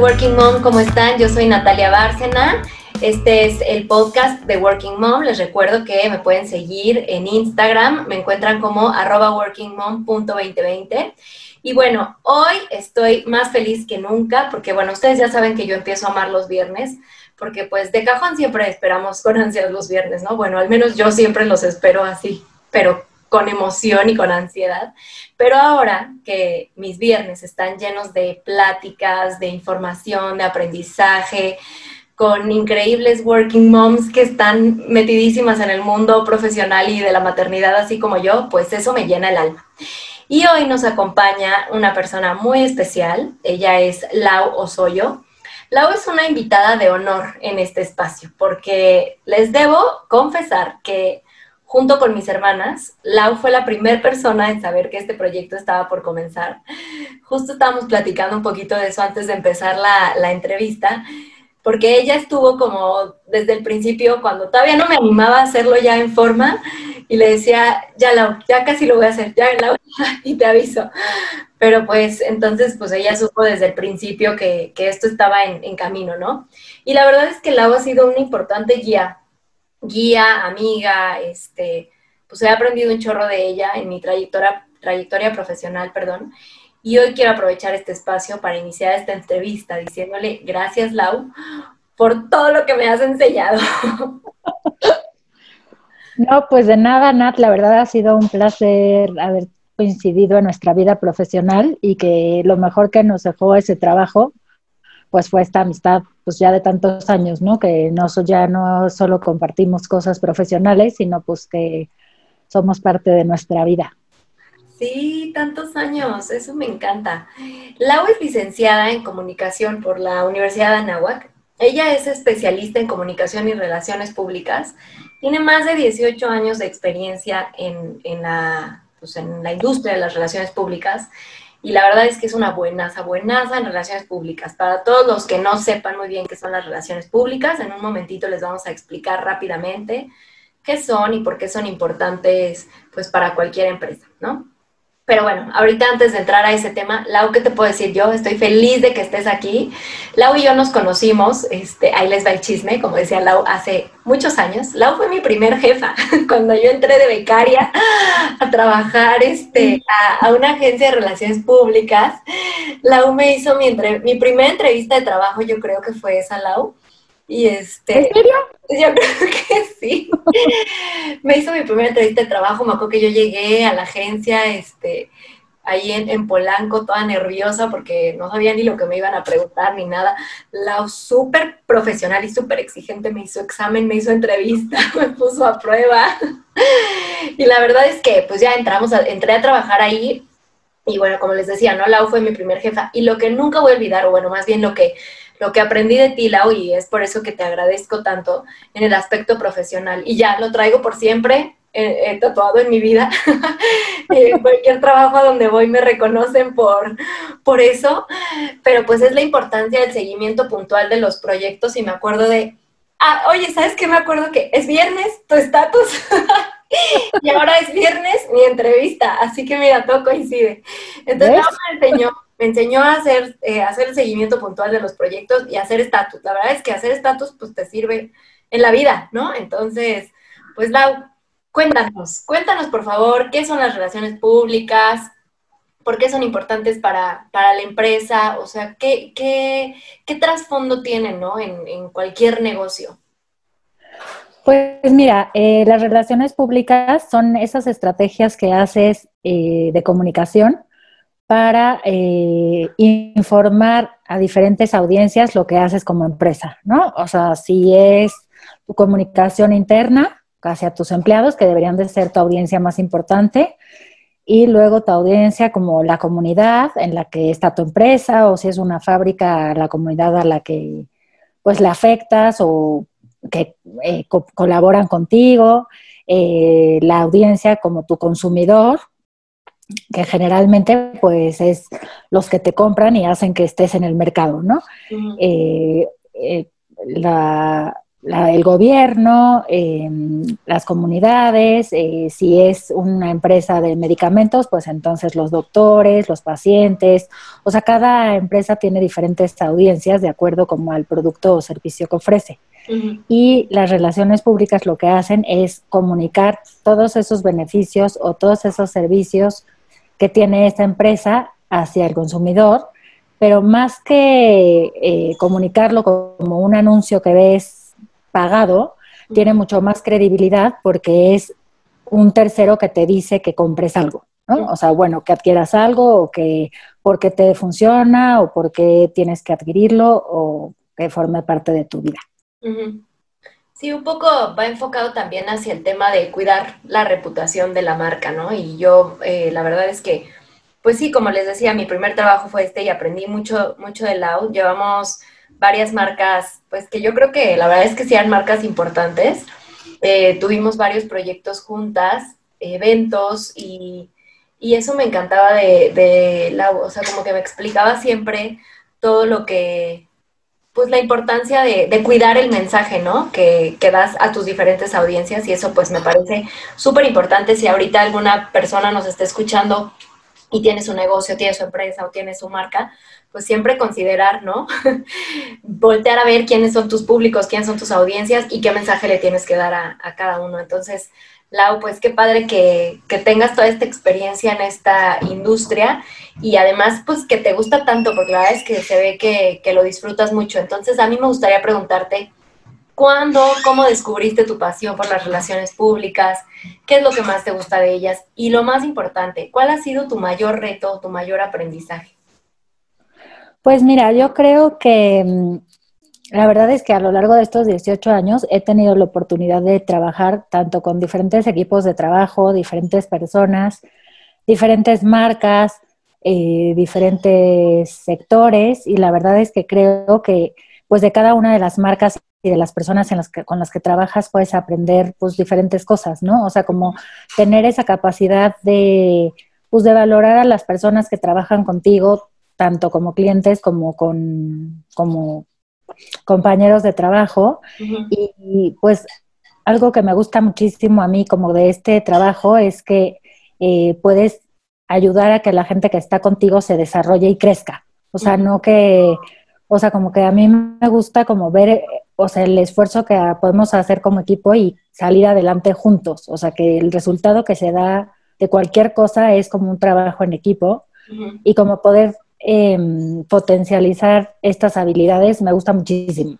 Working Mom, ¿cómo están? Yo soy Natalia Bárcena. Este es el podcast de Working Mom. Les recuerdo que me pueden seguir en Instagram. Me encuentran como arroba workingmom.2020. Y bueno, hoy estoy más feliz que nunca porque, bueno, ustedes ya saben que yo empiezo a amar los viernes porque pues de cajón siempre esperamos con ansias los viernes, ¿no? Bueno, al menos yo siempre los espero así, pero con emoción y con ansiedad. Pero ahora que mis viernes están llenos de pláticas, de información, de aprendizaje, con increíbles working moms que están metidísimas en el mundo profesional y de la maternidad, así como yo, pues eso me llena el alma. Y hoy nos acompaña una persona muy especial. Ella es Lau Osoyo. Lau es una invitada de honor en este espacio porque les debo confesar que junto con mis hermanas, Lau fue la primera persona en saber que este proyecto estaba por comenzar. Justo estábamos platicando un poquito de eso antes de empezar la, la entrevista, porque ella estuvo como desde el principio, cuando todavía no me animaba a hacerlo ya en forma, y le decía, ya Lau, ya casi lo voy a hacer, ya Lau, y te aviso. Pero pues entonces, pues ella supo desde el principio que, que esto estaba en, en camino, ¿no? Y la verdad es que Lau ha sido una importante guía guía, amiga, este, pues he aprendido un chorro de ella en mi trayectoria, trayectoria profesional, perdón. Y hoy quiero aprovechar este espacio para iniciar esta entrevista diciéndole gracias, Lau, por todo lo que me has enseñado. No, pues de nada, Nat, la verdad ha sido un placer haber coincidido en nuestra vida profesional y que lo mejor que nos dejó ese trabajo pues fue esta amistad pues ya de tantos años, ¿no? Que no, ya no solo compartimos cosas profesionales, sino pues que somos parte de nuestra vida. Sí, tantos años, eso me encanta. Lau es licenciada en comunicación por la Universidad de Anáhuac. Ella es especialista en comunicación y relaciones públicas. Tiene más de 18 años de experiencia en, en, la, pues en la industria de las relaciones públicas y la verdad es que es una buenaza, buenaza en relaciones públicas. Para todos los que no sepan muy bien qué son las relaciones públicas, en un momentito les vamos a explicar rápidamente qué son y por qué son importantes pues para cualquier empresa, ¿no? Pero bueno, ahorita antes de entrar a ese tema, Lau, ¿qué te puedo decir yo? Estoy feliz de que estés aquí. Lau y yo nos conocimos, este, ahí les va el chisme, como decía Lau, hace muchos años. Lau fue mi primer jefa cuando yo entré de becaria a trabajar este, a, una agencia de relaciones públicas. Lau me hizo mi, mi primera entrevista de trabajo, yo creo que fue esa, Lau. Y este, ¿En serio? Yo creo que sí. me hizo mi primera entrevista de trabajo, me acuerdo que yo llegué a la agencia, este, ahí en, Polanco, toda nerviosa porque no sabía ni lo que me iban a preguntar ni nada. La súper profesional y súper exigente me hizo examen, me hizo entrevista, me puso a prueba. y la verdad es que pues ya entramos, entré a trabajar ahí y bueno, como les decía, ¿no? Lau fue mi primer jefa y lo que nunca voy a olvidar, o bueno, más bien lo que lo que aprendí de ti, Lau, y es por eso que te agradezco tanto en el aspecto profesional. Y ya lo traigo por siempre, eh, tatuado en mi vida. en cualquier trabajo a donde voy me reconocen por, por eso. Pero pues es la importancia del seguimiento puntual de los proyectos y me acuerdo de, ah, oye, ¿sabes qué? Me acuerdo que es viernes, tu estatus. y ahora es viernes mi entrevista, así que mira, todo coincide. Entonces, me enseñó me enseñó a hacer, eh, hacer el seguimiento puntual de los proyectos y hacer estatus. La verdad es que hacer estatus pues te sirve en la vida, ¿no? Entonces, pues Lau, cuéntanos, cuéntanos por favor qué son las relaciones públicas, por qué son importantes para, la empresa, o sea, qué, qué, qué trasfondo tienen, ¿no? En, cualquier negocio. Pues mira, eh, las relaciones públicas son esas estrategias que haces eh, de comunicación para eh, informar a diferentes audiencias lo que haces como empresa, ¿no? O sea, si es tu comunicación interna hacia tus empleados, que deberían de ser tu audiencia más importante, y luego tu audiencia como la comunidad en la que está tu empresa, o si es una fábrica, la comunidad a la que pues le afectas o que eh, colaboran contigo, eh, la audiencia como tu consumidor, que generalmente pues es los que te compran y hacen que estés en el mercado, ¿no? Eh, eh, la, el gobierno, em, las comunidades, eh, si es una empresa de medicamentos, pues entonces los doctores, los pacientes, o sea, cada empresa tiene diferentes audiencias de acuerdo como al producto o servicio que ofrece. Y las relaciones públicas lo que hacen es comunicar todos esos beneficios o todos esos servicios que tiene esta empresa hacia el consumidor, pero más que eh, comunicarlo como un anuncio que ves pagado, tiene mucho más credibilidad porque es un tercero que te dice que compres algo. ¿no? O sea, bueno, que adquieras algo o que porque te funciona o porque tienes que adquirirlo o que forme parte de tu vida. Sí, un poco va enfocado también hacia el tema de cuidar la reputación de la marca, ¿no? Y yo, eh, la verdad es que, pues sí, como les decía, mi primer trabajo fue este y aprendí mucho, mucho de Lau. Llevamos varias marcas, pues que yo creo que la verdad es que sí eran marcas importantes. Eh, tuvimos varios proyectos juntas, eventos y, y eso me encantaba de, de Lau, o sea, como que me explicaba siempre todo lo que pues la importancia de, cuidar el mensaje, ¿no? Que, que, das a tus diferentes audiencias y eso pues me parece súper importante si ahorita alguna persona nos está escuchando y tiene su negocio, tiene su empresa o tiene su marca, pues siempre considerar, ¿no? Voltear a ver quiénes son tus públicos, quiénes son tus audiencias y qué mensaje le tienes que dar a, a cada uno. Entonces, Lau, pues qué padre que, tengas toda esta experiencia en esta industria y además pues que te gusta tanto, porque la verdad es que se ve que, que lo disfrutas mucho. Entonces a mí me gustaría preguntarte, ¿cuándo, cómo descubriste tu pasión por las relaciones públicas? ¿Qué es lo que más te gusta de ellas? Y lo más importante, ¿cuál ha sido tu mayor reto, tu mayor aprendizaje? Pues mira, yo creo que mm, la verdad es que a lo largo de estos 18 años he tenido la oportunidad de trabajar tanto con diferentes equipos de trabajo, diferentes personas, diferentes marcas, eh, diferentes sectores y la verdad es que creo que pues de cada una de las marcas y de las personas en las con las que trabajas puedes aprender pues diferentes cosas, ¿no? O sea, como tener esa capacidad de pues de valorar a las personas que trabajan contigo, tanto como clientes como con como compañeros de trabajo y, pues algo que me gusta muchísimo a mí como de este trabajo es que eh, puedes ayudar a que la gente que está contigo se desarrolle y crezca. O sea, no que, o sea, como que a mí me gusta como ver, o sea, el esfuerzo que podemos hacer como equipo y salir adelante juntos. O sea, que el resultado que se da de cualquier cosa es como un trabajo en equipo y como poder Em, potencializar estas habilidades me gusta muchísimo.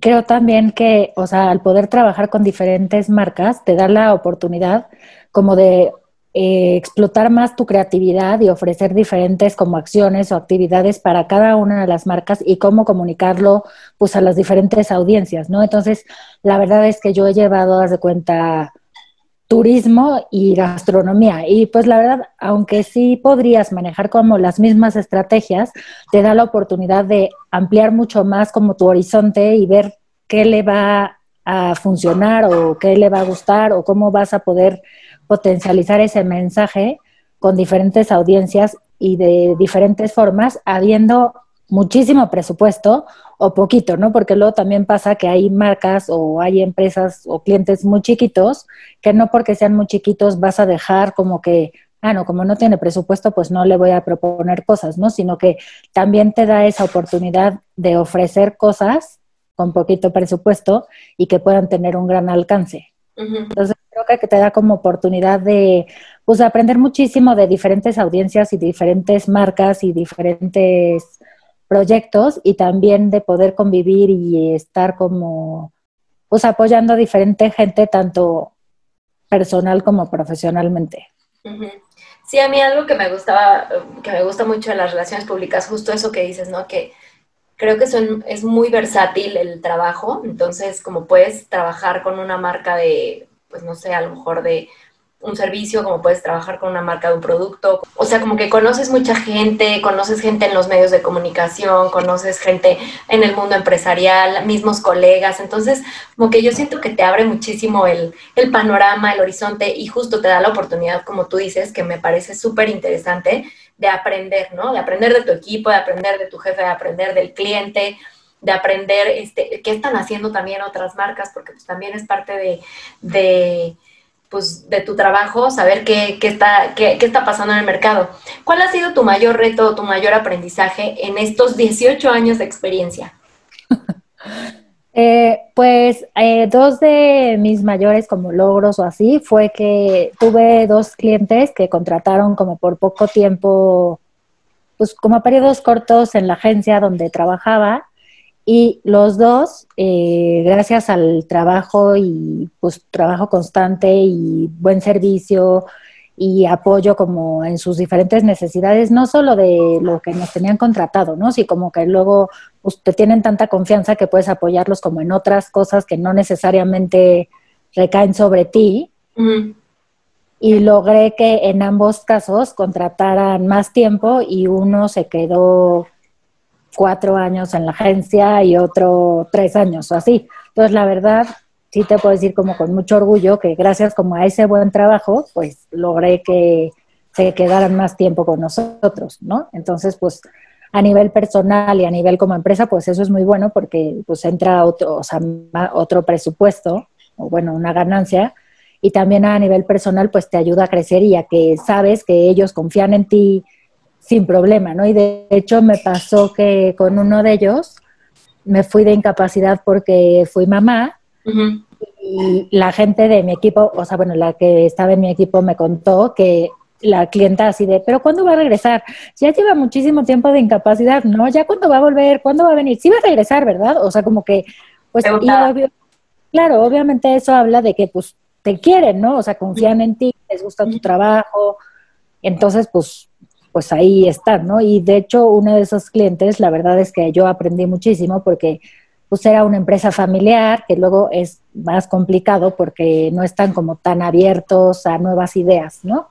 Creo también que, o sea, al poder trabajar con diferentes marcas, te da la oportunidad como de eh, explotar más tu creatividad y ofrecer diferentes como acciones o actividades para cada una de las marcas y cómo comunicarlo pues a las diferentes audiencias, ¿no? Entonces, la verdad es que yo he llevado, haz de cuenta, turismo y gastronomía. Y pues la verdad, aunque sí podrías manejar como las mismas estrategias, te da la oportunidad de ampliar mucho más como tu horizonte y ver qué le va a funcionar o qué le va a gustar o cómo vas a poder potencializar ese mensaje con diferentes audiencias y de diferentes formas, habiendo muchísimo presupuesto o poquito, ¿no? Porque luego también pasa que hay marcas o hay empresas o clientes muy chiquitos que no porque sean muy chiquitos vas a dejar como que, ah, no, como no tiene presupuesto, pues no le voy a proponer cosas, ¿no? Sino que también te da esa oportunidad de ofrecer cosas con poquito presupuesto y que puedan tener un gran alcance. Entonces, creo que te da como oportunidad de, pues, aprender muchísimo de diferentes audiencias y diferentes marcas y diferentes proyectos y también de poder convivir y estar como, pues apoyando a diferente gente, tanto personal como profesionalmente. Sí, a mí algo que me gustaba, que me gusta mucho en las relaciones públicas, justo eso que dices, ¿no? Que creo que son, es muy versátil el trabajo, entonces como puedes trabajar con una marca de, pues no sé, a lo mejor de un servicio, como puedes trabajar con una marca de un producto. O sea, como que conoces mucha gente, conoces gente en los medios de comunicación, conoces gente en el mundo empresarial, mismos colegas. Entonces, como que yo siento que te abre muchísimo el, el panorama, el horizonte y justo te da la oportunidad, como tú dices, que me parece súper interesante de aprender, ¿no? De aprender de tu equipo, de aprender de tu jefe, de aprender del cliente. de aprender este, qué están haciendo también otras marcas, porque pues también es parte de, de pues, de tu trabajo, saber qué, qué está, qué, qué, está pasando en el mercado. ¿Cuál ha sido tu mayor reto, tu mayor aprendizaje en estos 18 años de experiencia? Eh, pues eh, dos de mis mayores como logros o así fue que tuve dos clientes que contrataron como por poco tiempo, pues como periodos cortos en la agencia donde trabajaba y los dos, eh, gracias al trabajo y pues trabajo constante y buen servicio y apoyo como en sus diferentes necesidades, no solo de lo que nos tenían contratado, ¿no? Sí, como que luego pues, te tienen tanta confianza que puedes apoyarlos como en otras cosas que no necesariamente recaen sobre ti. Y logré que en ambos casos contrataran más tiempo y uno se quedó cuatro años en la agencia y otro tres años o así. Entonces, la verdad, sí te puedo decir como con mucho orgullo que gracias como a ese buen trabajo, pues logré que se quedaran más tiempo con nosotros, ¿no? Entonces, pues a nivel personal y a nivel como empresa, pues eso es muy bueno porque pues entra otro, o sea, otro presupuesto, o bueno, una ganancia, y también a nivel personal, pues te ayuda a crecer y a que sabes que ellos confían en ti sin problema, ¿no? Y de hecho me pasó que con uno de ellos me fui de incapacidad porque fui mamá y la gente de mi equipo, o sea, bueno, la que estaba en mi equipo me contó que la clienta así de, pero ¿cuándo va a regresar? Ya lleva muchísimo tiempo de incapacidad, ¿no? ¿Ya cuándo va a volver? ¿Cuándo va a venir? Sí va a regresar, ¿verdad? O sea, como que, pues, claro, obviamente eso habla de que, pues, te quieren, ¿no? O sea, confían en ti, les gusta tu trabajo, entonces, pues, pues ahí están, ¿no? Y de hecho, uno de esos clientes, la verdad es que yo aprendí muchísimo porque pues era una empresa familiar, que luego es más complicado porque no están como tan abiertos a nuevas ideas, ¿no?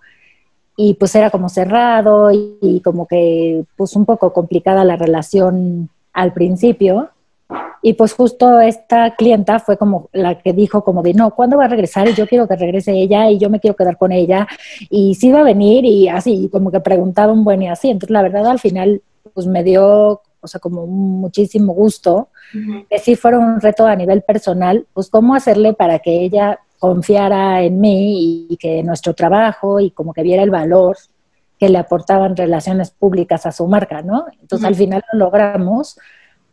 Y pues era como cerrado y, como que pues un poco complicada la relación al principio. Y pues justo esta clienta fue como la que dijo como de, no, ¿cuándo va a regresar? Y yo quiero que regrese ella y yo me quiero quedar con ella. Y sí va a venir y así, como que preguntaba un buen y así. Entonces la verdad al final pues me dio o sea, como muchísimo gusto, que sí fuera un reto a nivel personal, pues cómo hacerle para que ella confiara en mí y, que nuestro trabajo y como que viera el valor que le aportaban relaciones públicas a su marca, ¿no? Entonces al final lo logramos,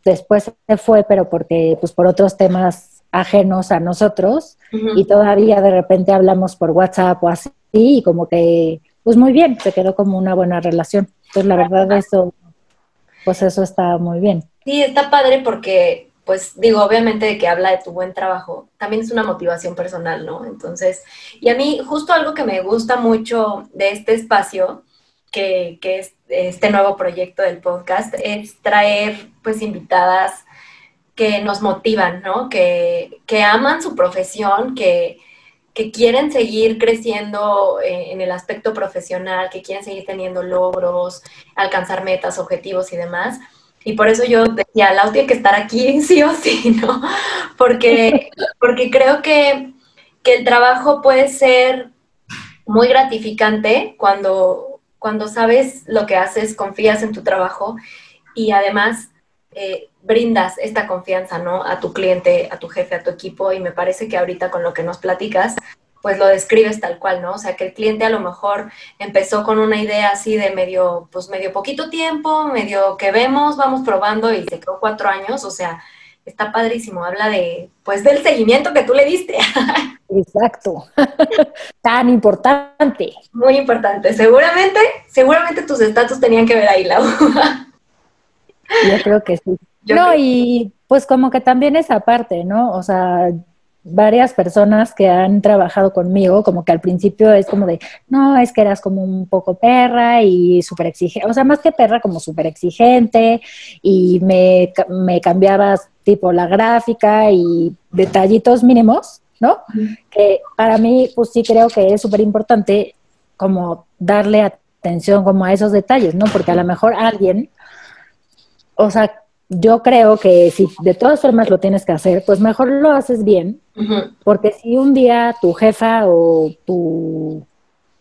después se fue, pero porque pues por otros temas ajenos a nosotros y todavía de repente hablamos por WhatsApp o así y como que pues muy bien, se quedó como una buena relación. Entonces la verdad eso pues eso está muy bien. Sí, está padre porque, pues digo, obviamente que habla de tu buen trabajo, también es una motivación personal, ¿no? Entonces, y a mí justo algo que me gusta mucho de este espacio, que, que es este nuevo proyecto del podcast, es traer pues invitadas que nos motivan, ¿no? Que, que aman su profesión, que, que quieren seguir creciendo eh, en el aspecto profesional, que quieren seguir teniendo logros, alcanzar metas, objetivos y demás. Y por eso yo decía, Lau tiene que estar aquí sí o sí, ¿no? Porque, porque creo que, que el trabajo puede ser muy gratificante cuando, cuando sabes lo que haces, confías en tu trabajo y además eh, brindas esta confianza, ¿no? A tu cliente, a tu jefe, a tu equipo y me parece que ahorita con lo que nos platicas, pues lo describes tal cual, ¿no? O sea, que el cliente a lo mejor empezó con una idea así de medio, pues medio poquito tiempo, medio que vemos, vamos probando y se quedó cuatro años, o sea, está padrísimo, habla de, pues del seguimiento que tú le diste. Exacto, tan importante. Muy importante, seguramente, seguramente tus estatus tenían que ver ahí, Lau. Yo creo que sí. no, y pues como que también esa parte, ¿no? O sea, varias personas que han trabajado conmigo, como que al principio es como de, no, es que eras como un poco perra y súper exigente, o sea, más que perra, como súper exigente y me, me cambiabas tipo la gráfica y detallitos mínimos, ¿no? Que para mí, pues sí creo que es súper importante como darle atención como a esos detalles, ¿no? Porque a lo mejor alguien o sea, yo creo que si de todas formas lo tienes que hacer, pues mejor lo haces bien, porque si un día tu jefa o tu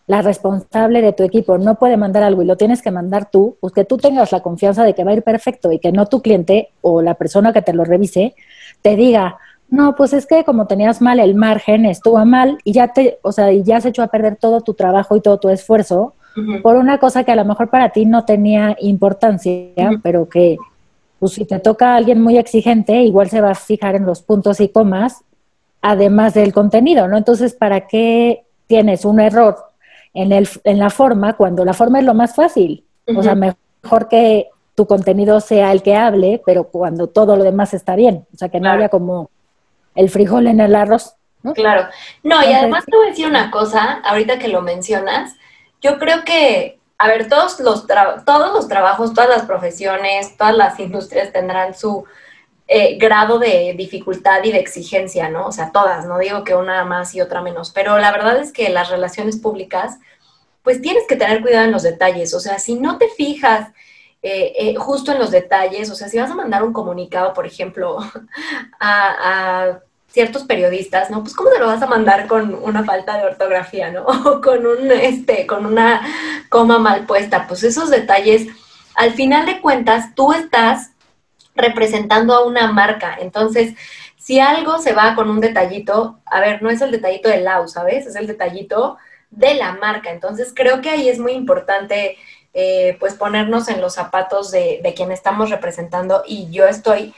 la responsable de tu equipo no puede mandar algo y lo tienes que mandar tú, pues que tú tengas la confianza de que va a ir perfecto y que no tu cliente o la persona que te lo revise te diga, no, pues es que como tenías mal el margen, estuvo mal y ya te, o sea, y ya has hecho a perder todo tu trabajo y todo tu esfuerzo por una cosa que a lo mejor para ti no tenía importancia, pero que pues si te toca a alguien muy exigente, igual se va a fijar en los puntos y comas, además del contenido, ¿no? Entonces, ¿para qué tienes un error en, el, en la forma cuando la forma es lo más fácil? O sea, mejor que tu contenido sea el que hable, pero cuando todo lo demás está bien, o sea, que no haya como el frijol en el arroz. ¿no? Claro. No, y además te voy a decir una cosa, ahorita que lo mencionas, yo creo que, a ver, todos los, todos los trabajos, todas las profesiones, todas las industrias tendrán su eh, grado de dificultad y de exigencia, ¿no? O sea, todas, no digo que una más y otra menos, pero la verdad es que las relaciones públicas, pues tienes que tener cuidado en los detalles, o sea, si no te fijas eh, eh, justo en los detalles, o sea, si vas a mandar un comunicado, por ejemplo, a, ciertos periodistas, ¿no? Pues cómo te lo vas a mandar con una falta de ortografía, ¿no? O con un, este, con una coma mal puesta. Pues esos detalles, al final de cuentas, tú estás representando a una marca. Entonces, si algo se va con un detallito, a ver, no es el detallito del lau, ¿sabes? Es el detallito de la marca. Entonces, creo que ahí es muy importante eh, pues ponernos en los zapatos de, quien estamos representando y yo estoy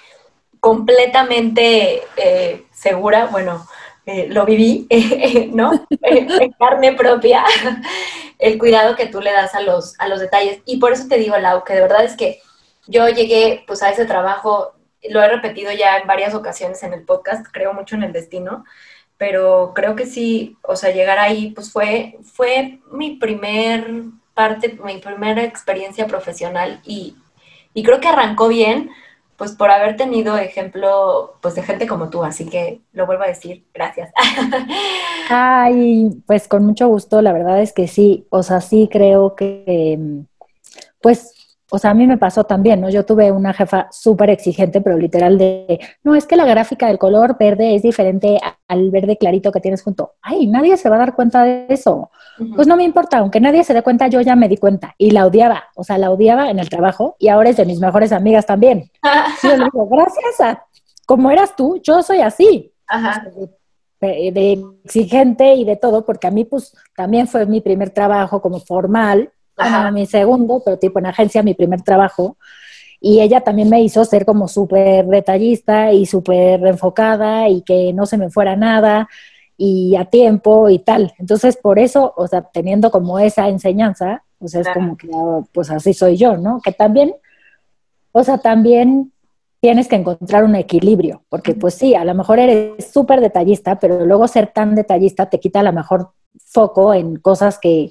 completamente eh, segura, bueno, eh, lo viví, ¿no? en carne propia, el cuidado que tú le das a los, a los detalles. Y por eso te digo, Lau, que de verdad es que yo llegué pues a ese trabajo, lo he repetido ya en varias ocasiones en el podcast, creo mucho en el destino, pero creo que sí, o sea, llegar ahí pues fue, fue mi primer parte, mi primera experiencia profesional y, creo que arrancó bien, pues por haber tenido ejemplo pues de gente como tú, así que lo vuelvo a decir, gracias. Ay, pues con mucho gusto, la verdad es que sí, o sea, sí creo que pues o sea, a mí me pasó también, ¿no? Yo tuve una jefa súper exigente, pero literal de, no, es que la gráfica del color verde es diferente al verde clarito que tienes junto. Ay, nadie se va a dar cuenta de eso. Pues no me importa, aunque nadie se dé cuenta, yo ya me di cuenta. Y la odiaba, o sea, la odiaba en el trabajo y ahora es de mis mejores amigas también. yo le digo, gracias a como eras tú, yo soy así. Ajá. De, de exigente y de todo, porque a mí pues también fue mi primer trabajo como formal Ajá. mi segundo, pero tipo en agencia, mi primer trabajo. Y ella también me hizo ser como súper detallista y súper enfocada y que no se me fuera nada y a tiempo y tal. Entonces, por eso, o sea, teniendo como esa enseñanza, pues es como que, ah, pues así soy yo, ¿no? Que también, o sea, también tienes que encontrar un equilibrio, porque pues sí, a lo mejor eres súper detallista, pero luego ser tan detallista te quita a lo mejor foco en cosas que,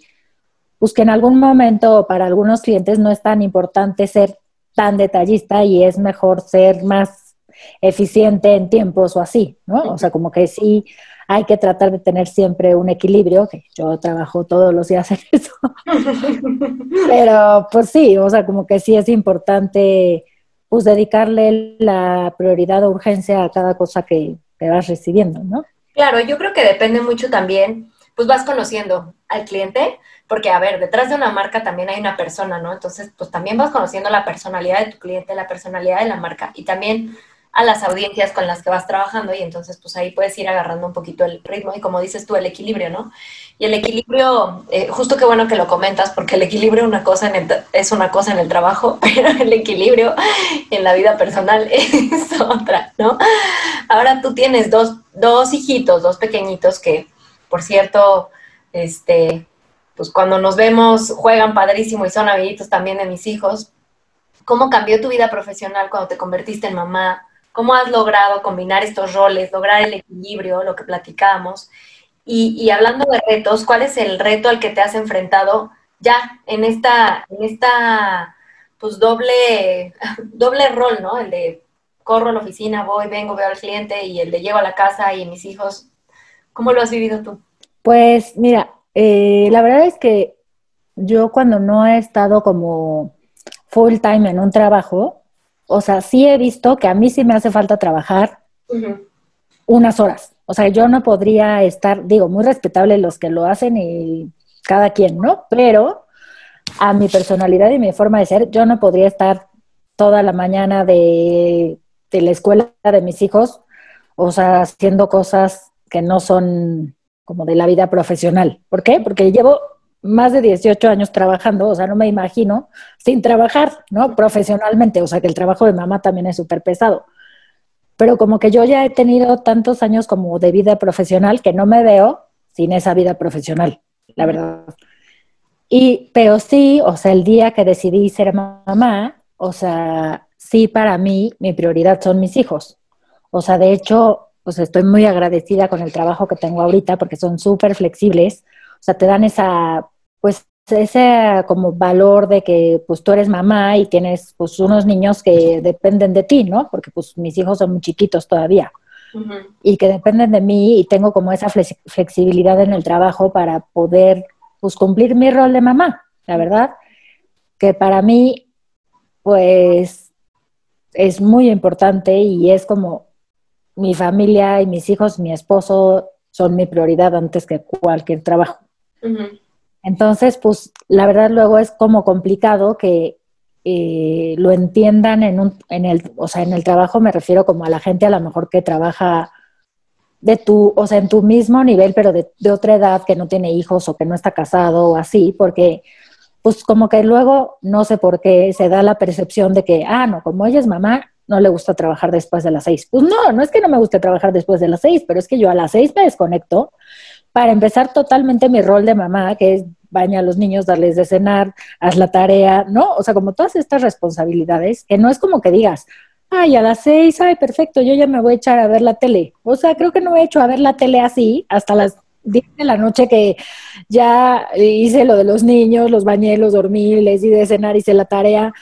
pues que en algún momento para algunos clientes no es tan importante ser tan detallista y es mejor ser más eficiente en tiempos o así, ¿no? O sea, como que sí hay que tratar de tener siempre un equilibrio, que yo trabajo todos los días en eso. Pero pues sí, o sea, como que sí es importante pues dedicarle la prioridad o urgencia a cada cosa que, que vas recibiendo, ¿no? Claro, yo creo que depende mucho también, pues vas conociendo al cliente, porque, a ver, detrás de una marca también hay una persona, ¿no? Entonces, pues también vas conociendo la personalidad de tu cliente, la personalidad de la marca y también a las audiencias con las que vas trabajando y entonces pues ahí puedes ir agarrando un poquito el ritmo y como dices tú, el equilibrio, ¿no? Y el equilibrio, eh, justo qué bueno que lo comentas, porque el equilibrio una cosa en es una cosa en el trabajo, pero el equilibrio en la vida personal es otra, ¿no? Ahora tú tienes dos, dos hijitos, dos pequeñitos que, por cierto, este, pues cuando nos vemos juegan padrísimo y son amiguitos también de mis hijos. ¿Cómo cambió tu vida profesional cuando te convertiste en mamá? ¿Cómo has logrado combinar estos roles, lograr el equilibrio, lo que platicábamos? Y, hablando de retos, ¿cuál es el reto al que te has enfrentado ya en esta, en esta pues doble, doble rol, ¿no? El de corro a la oficina, voy, vengo, veo al cliente y el de llevo a la casa y mis hijos. ¿Cómo lo has vivido tú? Pues mira, eh, la verdad es que yo cuando no he estado como full time en un trabajo, o sea, sí he visto que a mí sí me hace falta trabajar unas horas. O sea, yo no podría estar, digo, muy respetable los que lo hacen y cada quien, ¿no? Pero a mi personalidad y mi forma de ser, yo no podría estar toda la mañana de, de la escuela de mis hijos, o sea, haciendo cosas que no son como de la vida profesional. ¿Por qué? Porque llevo más de 18 años trabajando, o sea, no me imagino sin trabajar, ¿no? Profesionalmente, o sea, que el trabajo de mamá también es súper pesado. Pero como que yo ya he tenido tantos años como de vida profesional que no me veo sin esa vida profesional, la verdad. Y, pero sí, o sea, el día que decidí ser mamá, o sea, sí para mí mi prioridad son mis hijos. O sea, de hecho, pues estoy muy agradecida con el trabajo que tengo ahorita porque son súper flexibles. O sea, te dan esa, pues ese como valor de que pues tú eres mamá y tienes pues unos niños que dependen de ti, ¿no? Porque pues mis hijos son muy chiquitos todavía y que dependen de mí y tengo como esa flexibilidad en el trabajo para poder pues cumplir mi rol de mamá, la verdad, que para mí pues es muy importante y es como mi familia y mis hijos, mi esposo son mi prioridad antes que cualquier trabajo. Entonces, pues la verdad luego es como complicado que eh, lo entiendan en, un, en el, o sea, en el trabajo me refiero como a la gente a lo mejor que trabaja de tu, o sea, en tu mismo nivel, pero de, de otra edad, que no tiene hijos o que no está casado o así, porque pues como que luego, no sé por qué, se da la percepción de que, ah, no, como ella es mamá, no le gusta trabajar después de las seis. Pues no, no es que no me guste trabajar después de las seis, pero es que yo a las seis me desconecto para empezar totalmente mi rol de mamá, que es baña a los niños, darles de cenar, haz la tarea, ¿no? O sea, como todas estas responsabilidades, que no es como que digas, ay, a las seis, ay, perfecto, yo ya me voy a echar a ver la tele. O sea, creo que no he hecho a ver la tele así hasta las diez de la noche que ya hice lo de los niños, los bañé, los dormí, les di de cenar, hice la tarea.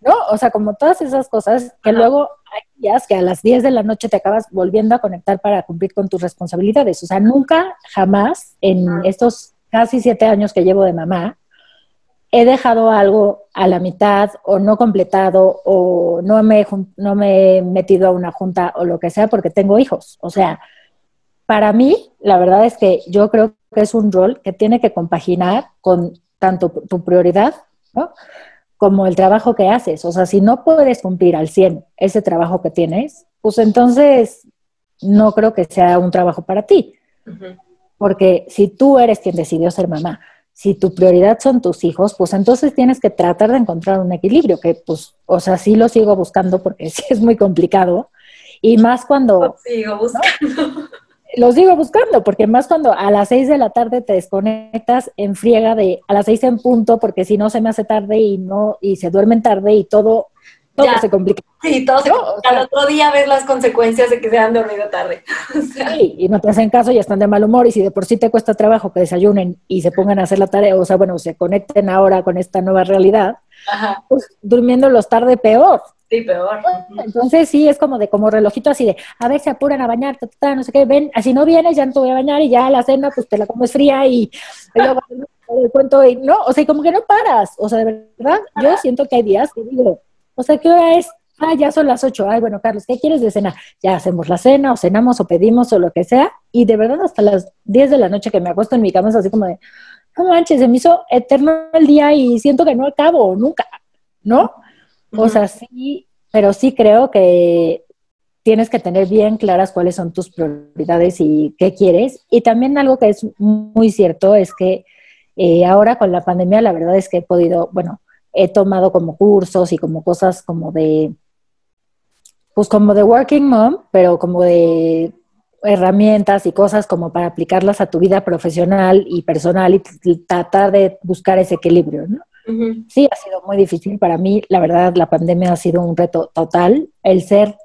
¿No? O sea, como todas esas cosas que luego hay días que a las 10 de la noche te acabas volviendo a conectar para cumplir con tus responsabilidades. O sea, nunca, jamás, en estos casi siete años que llevo de mamá, he dejado algo a la mitad o no completado o no me, no me he metido a una junta o lo que sea porque tengo hijos. O sea, para mí, la verdad es que yo creo que es un rol que tiene que compaginar con tanto tu prioridad, ¿no? Como el trabajo que haces. O sea, si no puedes cumplir al 100 ese trabajo que tienes, pues entonces no creo que sea un trabajo para ti. Porque si tú eres quien decidió ser mamá, si tu prioridad son tus hijos, pues entonces tienes que tratar de encontrar un equilibrio, que pues, o sea, sí lo sigo buscando porque sí es muy complicado. Y más cuando... Lo sigo buscando los sigo buscando, porque más cuando a las seis de la tarde te desconectas en friega de a las seis en punto, porque si no se me hace tarde y no, y se duermen tarde y todo, todo se complica. Sí, todo se complica. Al otro día ves las consecuencias de que se han dormido tarde. Sí, y no te hacen caso y están de mal humor, y si de por sí te cuesta trabajo que desayunen y se pongan a hacer la tarea, o sea, bueno, se conecten ahora con esta nueva realidad, pues durmiéndolos tarde peor. Sí, peor. Entonces sí, es como de como relojito así de, a ver, se apuran a bañar, no sé qué, ven, así no vienes, ya no te voy a bañar y ya la cena pues te la comes fría y, luego el cuento y no, o sea, como que no paras, o sea, de verdad, yo siento que hay días que digo, o sea, ¿qué hora es? Ah, ya son las ocho. Ay, bueno, Carlos, ¿qué quieres de cena? Ya hacemos la cena, o cenamos, o pedimos, o lo que sea. Y de verdad, hasta las diez de la noche que me acuesto en mi cama, es así como de, no manches, se me hizo eterno el día y siento que no acabo nunca, ¿no? O sea, sí, pero sí creo que tienes que tener bien claras cuáles son tus prioridades y qué quieres. Y también algo que es muy cierto es que eh, ahora con la pandemia la verdad es que he podido, bueno, he tomado como cursos y como cosas como de, pues como de working mom, pero como de herramientas y cosas como para aplicarlas a tu vida profesional y personal y tratar de buscar ese equilibrio, ¿no? Sí, ha sido muy difícil para mí. La verdad, la pandemia ha sido un reto total. El ser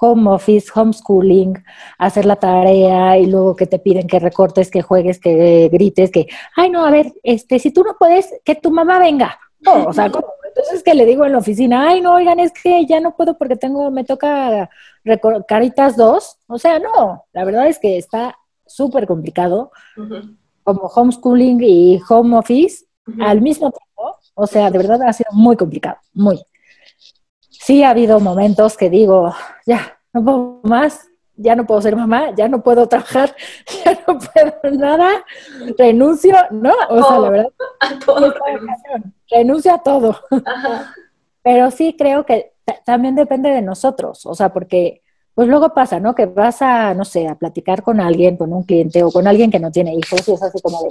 home office, homeschooling, hacer la tarea y luego que te piden que recortes, que juegues, que grites, que, ay, no, a ver, este, si tú no puedes, que tu mamá venga. o sea, entonces que le digo en la oficina, ay, no, oigan, es que ya no puedo porque tengo, me toca caritas dos. O sea, no, la verdad es que está súper complicado. Como homeschooling y home office, al mismo tiempo, o sea, de verdad ha sido muy complicado, muy. Sí ha habido momentos que digo, ya, no puedo más, ya no puedo ser mamá, ya no puedo trabajar, ya no puedo nada, renuncio, ¿no? O sea, la verdad. A todo renuncio. a todo. Pero sí creo que también depende de nosotros, o sea, porque pues luego pasa, ¿no? Que vas a, no sé, a platicar con alguien, con un cliente o con alguien que no tiene hijos y es así como de,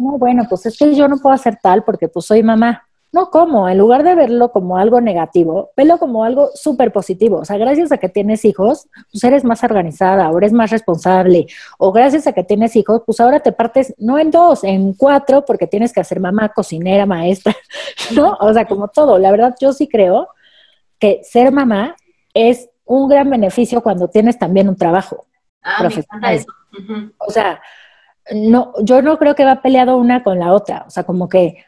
no, bueno, pues es que yo no puedo hacer tal porque pues soy mamá. No, ¿cómo? En lugar de verlo como algo negativo, velo como algo súper positivo. O sea, gracias a que tienes hijos, pues eres más organizada, ahora eres más responsable. O gracias a que tienes hijos, pues ahora te partes no en dos, en cuatro, porque tienes que hacer mamá, cocinera, maestra, ¿no? O sea, como todo. La verdad, yo sí creo que ser mamá es un gran beneficio cuando tienes también un trabajo ah, profesional. O sea, no, yo no creo que va peleado una con la otra. O sea, como que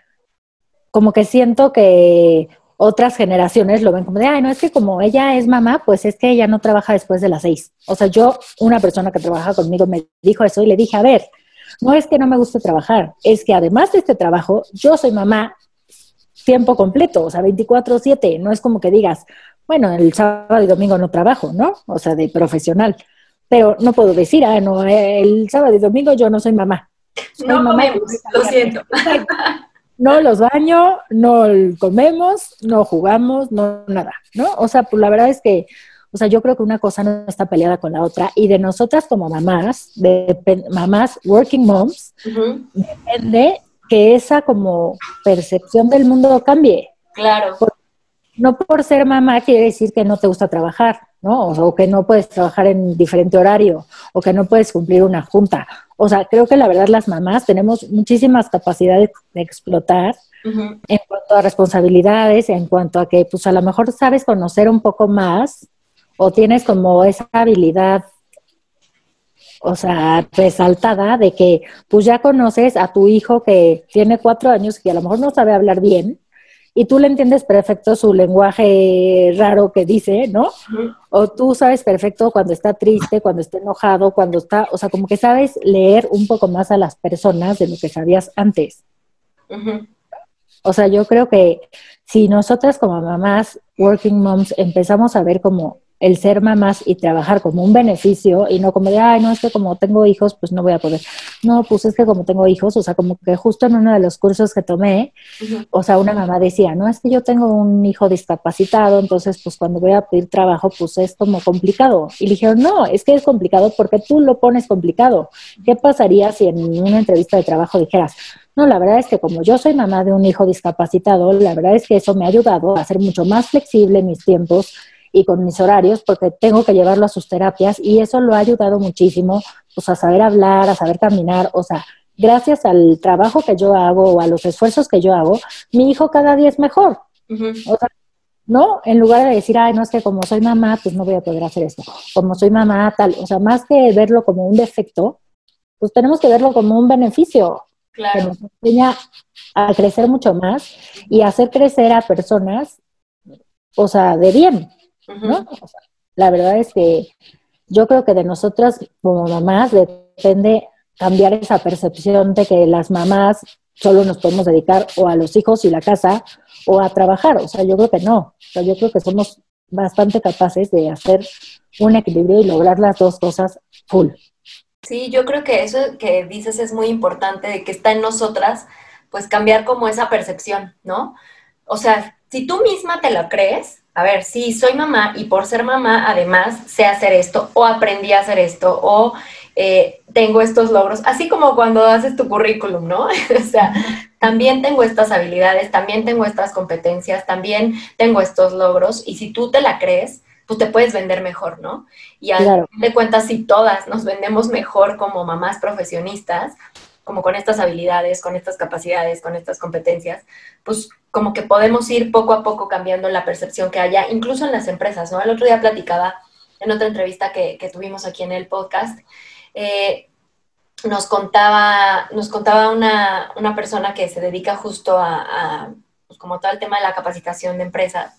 como que siento que otras generaciones lo ven como de, ay, no, es que como ella es mamá, pues es que ella no trabaja después de las seis. O sea, yo, una persona que trabaja conmigo me dijo eso y le dije, a ver, no es que no me guste trabajar, es que además de este trabajo, yo soy mamá tiempo completo, o sea, 24/7, no es como que digas, bueno, el sábado y domingo no trabajo, ¿no? O sea, de profesional. Pero no puedo decir, ah, no, el sábado y domingo yo no soy mamá. no mamá lo siento. no los baño, no comemos, no jugamos, no nada, ¿no? O sea, pues la verdad es que, o sea, yo creo que una cosa no está peleada con la otra y de nosotras como mamás, de mamás working moms, depende que esa como percepción del mundo cambie. Claro. no por ser mamá quiere decir que no te gusta trabajar, ¿no? O, que no puedes trabajar en diferente horario, o que no puedes cumplir una junta. O sea, creo que la verdad las mamás tenemos muchísimas capacidades de explotar en cuanto a responsabilidades, en cuanto a que pues a lo mejor sabes conocer un poco más o tienes como esa habilidad o sea, resaltada de que pues ya conoces a tu hijo que tiene cuatro años y a lo mejor no sabe hablar bien, y tú le entiendes perfecto su lenguaje raro que dice, ¿no? O tú sabes perfecto cuando está triste, cuando está enojado, cuando está, o sea, como que sabes leer un poco más a las personas de lo que sabías antes. O sea, yo creo que si nosotras como mamás, working moms, empezamos a ver como el ser mamás y trabajar como un beneficio y no como de, ay, no, es que como tengo hijos, pues no voy a poder. No, pues es que como tengo hijos, o sea, como que justo en uno de los cursos que tomé, o sea, una mamá decía, no, es que yo tengo un hijo discapacitado, entonces pues cuando voy a pedir trabajo, pues es como complicado. Y le dijeron, no, es que es complicado porque tú lo pones complicado. ¿Qué pasaría si en una entrevista de trabajo dijeras, no, la verdad es que como yo soy mamá de un hijo discapacitado, la verdad es que eso me ha ayudado a hacer mucho más flexible mis tiempos y con mis horarios porque tengo que llevarlo a sus terapias y eso lo ha ayudado muchísimo pues a saber hablar, a saber caminar, o sea, gracias al trabajo que yo hago o a los esfuerzos que yo hago, mi hijo cada día es mejor. O sea, ¿no? En lugar de decir, ay, no es que como soy mamá, pues no voy a poder hacer esto. Como soy mamá, tal. O sea, más que verlo como un defecto, pues tenemos que verlo como un beneficio. Claro. Que nos enseña a crecer mucho más y hacer crecer a personas, o sea, de bien. ¿No? la verdad es que yo creo que de nosotras como mamás depende cambiar esa percepción de que las mamás solo nos podemos dedicar o a los hijos y la casa o a trabajar. O sea, yo creo que no. O sea, yo creo que somos bastante capaces de hacer un equilibrio y lograr las dos cosas full. Sí, yo creo que eso que dices es muy importante, de que está en nosotras, pues cambiar como esa percepción, ¿no? O sea, si tú misma te lo crees, a ver, sí, soy mamá y por ser mamá además sé hacer esto o aprendí a hacer esto o eh, tengo estos logros, así como cuando haces tu currículum, ¿no? o sea, también tengo estas habilidades, también tengo estas competencias, también tengo estos logros y si tú te la crees, pues te puedes vender mejor, ¿no? Y a claro. de cuentas, si todas nos vendemos mejor como mamás profesionistas, como con estas habilidades, con estas capacidades, con estas competencias, pues como que podemos ir poco a poco cambiando la percepción que haya, incluso en las empresas, ¿no? El otro día platicaba en otra entrevista que, tuvimos aquí en el podcast, eh, nos contaba, nos contaba una, persona que se dedica justo a, a pues como todo el tema de la capacitación de empresas,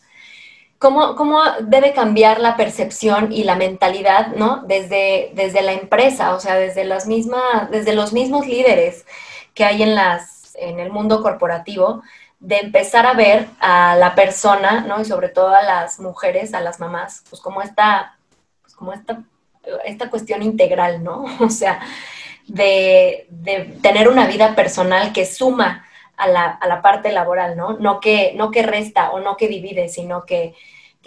¿Cómo, debe cambiar la percepción y la mentalidad, ¿no? Desde, desde la empresa, o sea, desde, las mismas, desde los mismos líderes que hay en, las, en el mundo corporativo, de empezar a ver a la persona, ¿no? Y sobre todo a las mujeres, a las mamás, pues como esta, pues como esta esta cuestión integral, ¿no? O sea, de, tener una vida personal que suma a la, parte laboral, ¿no? No que, no que resta o no que divide, sino que,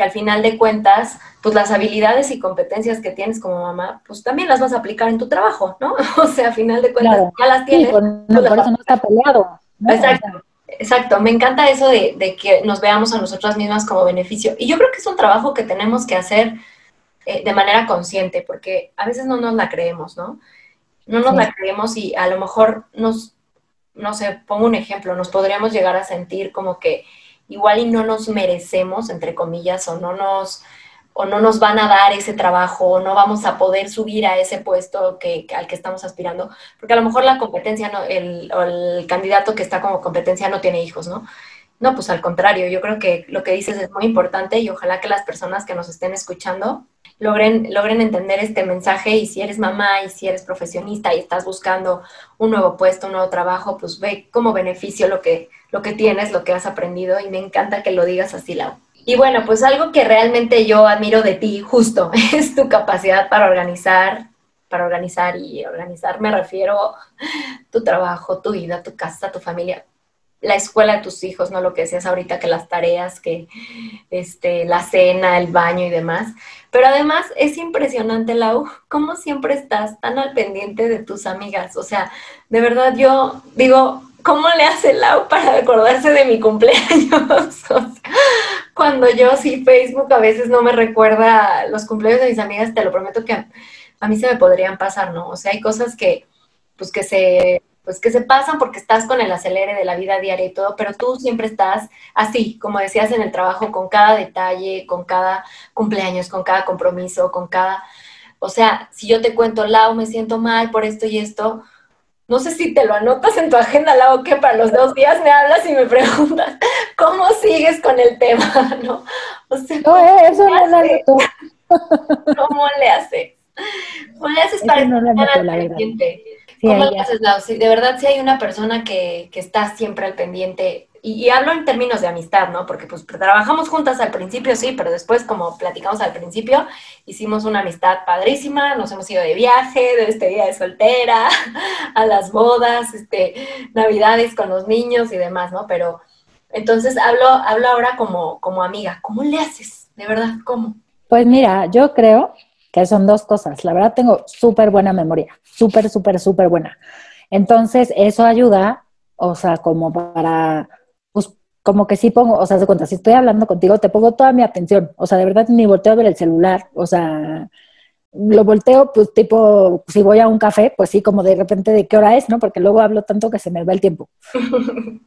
al final de cuentas, pues las habilidades y competencias que tienes como mamá, pues también las vas a aplicar en tu trabajo, ¿no? O sea, al final de cuentas, ya las tienes. No, por eso no está peleado. Exacto. Exacto, me encanta eso de, que nos veamos a nosotras mismas como beneficio. Y yo creo que es un trabajo que tenemos que hacer eh, de manera consciente, porque a veces no nos la creemos, ¿no? No nos la creemos y a lo mejor nos, no sé, pongo un ejemplo, nos podríamos llegar a sentir como que igual y no nos merecemos, entre comillas, o no nos, o no nos van a dar ese trabajo, o no vamos a poder subir a ese puesto que, al que estamos aspirando, porque a lo mejor la competencia, no, el, o el candidato que está como competencia no tiene hijos, ¿no? No, pues al contrario, yo creo que lo que dices es muy importante y ojalá que las personas que nos estén escuchando logren, logren entender este mensaje y si eres mamá y si eres profesionista y estás buscando un nuevo puesto, un nuevo trabajo, pues ve como beneficio lo que, lo que tienes, lo que has aprendido y me encanta que lo digas así, Lau. Y bueno, pues algo que realmente yo admiro de ti, justo, es tu capacidad para organizar, para organizar y organizar me refiero tu trabajo, tu vida, tu casa, tu familia, la escuela de tus hijos, no lo que decías ahorita, que las tareas, que este, la cena, el baño y demás. Pero además es impresionante, Lau, cómo siempre estás tan al pendiente de tus amigas. O sea, de verdad yo digo, ¿cómo le hace Lau para acordarse de mi cumpleaños? cuando yo sí, Facebook a veces no me recuerda los cumpleaños de mis amigas, te lo prometo que a, mí se me podrían pasar, ¿no? O sea, hay cosas que, pues que se, pues que se pasan porque estás con el acelere de la vida diaria y todo, pero tú siempre estás así, como decías en el trabajo, con cada detalle, con cada cumpleaños, con cada compromiso, con cada, o sea, si yo te cuento, Lau, me siento mal por esto y esto, no sé si te lo anotas en tu agenda, Lau, que para los dos días me hablas y me preguntas, ¿cómo sigues con el tema? ¿No? O sea, no, eh, eso no lo anoto. ¿Cómo le haces? ¿Cómo le haces para no estar al pendiente? ¿Cómo le haces, Lau? de verdad, si hay una persona que, que está siempre al pendiente, y, hablo en términos de amistad, ¿no? Porque pues trabajamos juntas al principio, sí, pero después, como platicamos al principio, hicimos una amistad padrísima, nos hemos ido de viaje, de día de soltera, a las bodas, este, navidades con los niños y demás, ¿no? Pero entonces hablo, hablo ahora como, como amiga, ¿cómo le haces? De verdad, ¿cómo? Pues mira, yo creo que son dos cosas. La verdad tengo súper buena memoria, súper, súper, súper buena. Entonces, eso ayuda, o sea, como para como que sí pongo, o sea, de cuenta, si estoy hablando contigo, te pongo toda mi atención, o sea, de verdad ni volteo a ver el celular, o sea, lo volteo, pues tipo, si voy a un café, pues sí, como de repente de qué hora es, ¿no? Porque luego hablo tanto que se me va el tiempo.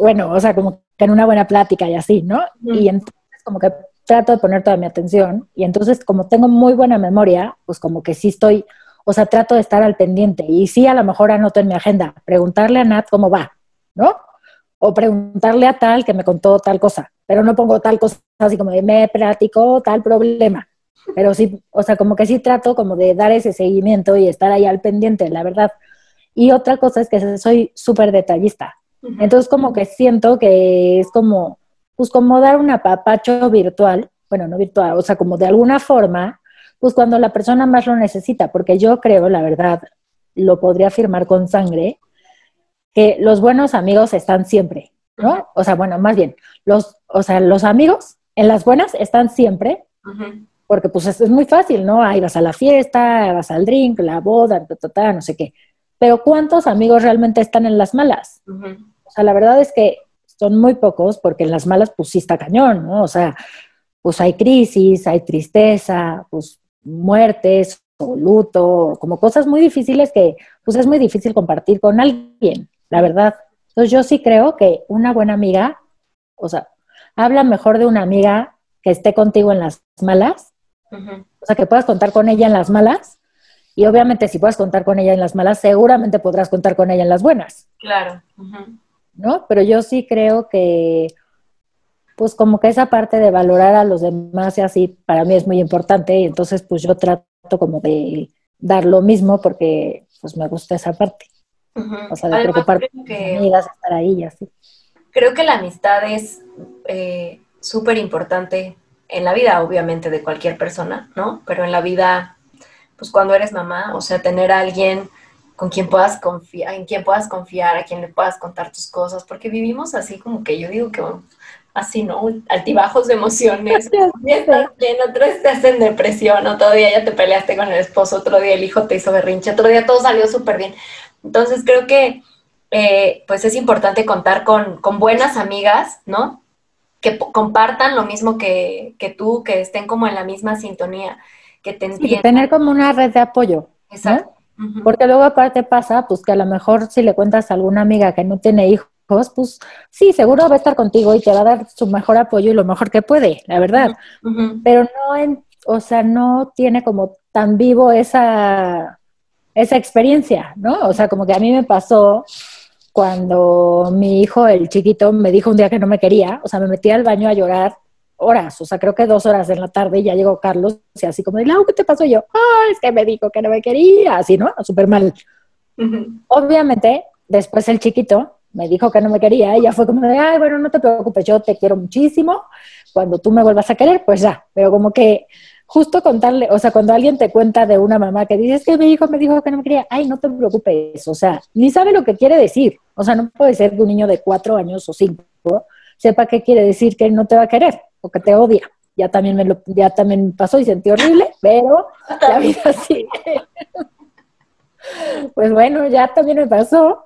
bueno, o sea, como que en una buena plática y así, ¿no? Y entonces como que trato de poner toda mi atención y entonces como tengo muy buena memoria, pues como que sí estoy, o sea, trato de estar al pendiente y sí a lo mejor anoto en mi agenda, preguntarle a Nat cómo va, ¿no? O preguntarle a tal que me contó tal cosa, pero no pongo tal cosa así como de me platicó tal problema, pero sí, o sea, como que sí trato como de dar ese seguimiento y estar ahí al pendiente, la verdad. Y otra cosa es que soy súper detallista. Entonces como que siento que es como, pues como dar un apapacho virtual, bueno, no virtual, o sea, como de alguna forma, pues cuando la persona más lo necesita, porque yo creo, la verdad, lo podría afirmar con sangre, que los buenos amigos están siempre, ¿no? O sea, bueno, más bien, los, o sea, los amigos en las buenas están siempre, porque pues es, muy fácil, ¿no? Ahí vas a la fiesta, vas al drink, la boda, no sé qué. Pero ¿cuántos amigos realmente están en las malas? O sea, la verdad es que son muy pocos, porque en las malas pues sí está cañón, ¿no? O sea, pues hay crisis, hay tristeza, pues muertes, o luto, como cosas muy difíciles que pues es muy difícil compartir con alguien la verdad. Entonces yo sí creo que una buena amiga, o sea, habla mejor de una amiga que esté contigo en las malas, o sea, que puedas contar con ella en las malas, y obviamente si puedes contar con ella en las malas, seguramente podrás contar con ella en las buenas. Claro. ¿No? Pero yo sí creo que, pues como que esa parte de valorar a los demás y así, para mí es muy importante, y entonces pues yo trato como de dar lo mismo porque pues me gusta esa parte. O sea, de preocupar amigas, estar ahí y así. Creo que la amistad es eh, súper importante en la vida, obviamente, de cualquier persona, ¿no? Pero en la vida pues cuando eres mamá, o sea, tener a alguien con quien puedas confiar, en quien puedas confiar, a quien le puedas contar tus cosas, porque vivimos así como que yo digo que así, ¿no? Altibajos de emociones. Un día estás bien, otro día estás en depresión, otro día ya te peleaste con el esposo, otro día el hijo te hizo berrinche, otro día todo salió súper bien. Entonces creo que eh, pues es importante contar con, con, buenas amigas, ¿no? Que compartan lo mismo que, que, tú, que estén como en la misma sintonía, que te entiendan. tener como una red de apoyo. Exacto. Porque luego aparte pasa, pues que a lo mejor si le cuentas a alguna amiga que no tiene hijos, pues sí, seguro va a estar contigo y te va a dar su mejor apoyo y lo mejor que puede, la verdad. Pero no, en, o sea, no tiene como tan vivo esa, esa experiencia, ¿no? O sea, como que a mí me pasó cuando mi hijo, el chiquito, me dijo un día que no me quería, o sea, me metí al baño a llorar horas, o sea, creo que dos horas en la tarde y ya llegó Carlos, y así como, Lau, ¿qué te pasó? Y yo, ah, es que me dijo que no me quería, así, ¿no? Súper mal. Obviamente, después el chiquito me dijo que no me quería, y ya fue como de, ay, bueno, no te preocupes, yo te quiero muchísimo, cuando tú me vuelvas a querer, pues ya, pero como que justo contarle, o sea, cuando alguien te cuenta de una mamá que dice, es que mi hijo me dijo que no me quería, ay, no te preocupes, o sea, ni sabe lo que quiere decir, o sea, no puede ser que un niño de cuatro años o cinco sepa qué quiere decir que no te va a querer o que te odia. Ya también me lo, ya también pasó y sentí horrible, pero la vida sigue. pues bueno, ya también me pasó.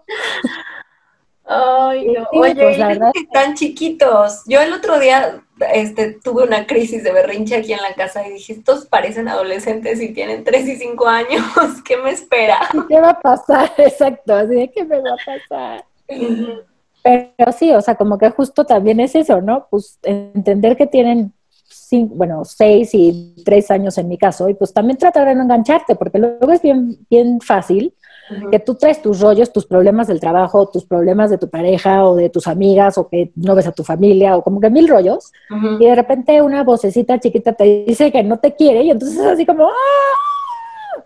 Ay, no. Oye, pues, están chiquitos. Yo el otro día este, tuve una crisis de berrinche aquí en la casa y dije, estos parecen adolescentes y tienen 3 y 5 años, ¿qué me espera? ¿Qué va a pasar? Exacto, así de qué me va a pasar. Pero sí, o sea, como que justo también es eso, ¿no? Pues entender que tienen, cinco, bueno, seis y tres años en mi caso, y pues también tratar de no engancharte, porque luego es bien, bien fácil que tú traes tus rollos, tus problemas del trabajo, tus problemas de tu pareja o de tus amigas, o que no ves a tu familia, o como que mil rollos, y de repente una vocecita chiquita te dice que no te quiere, y entonces es así como, ¡ah!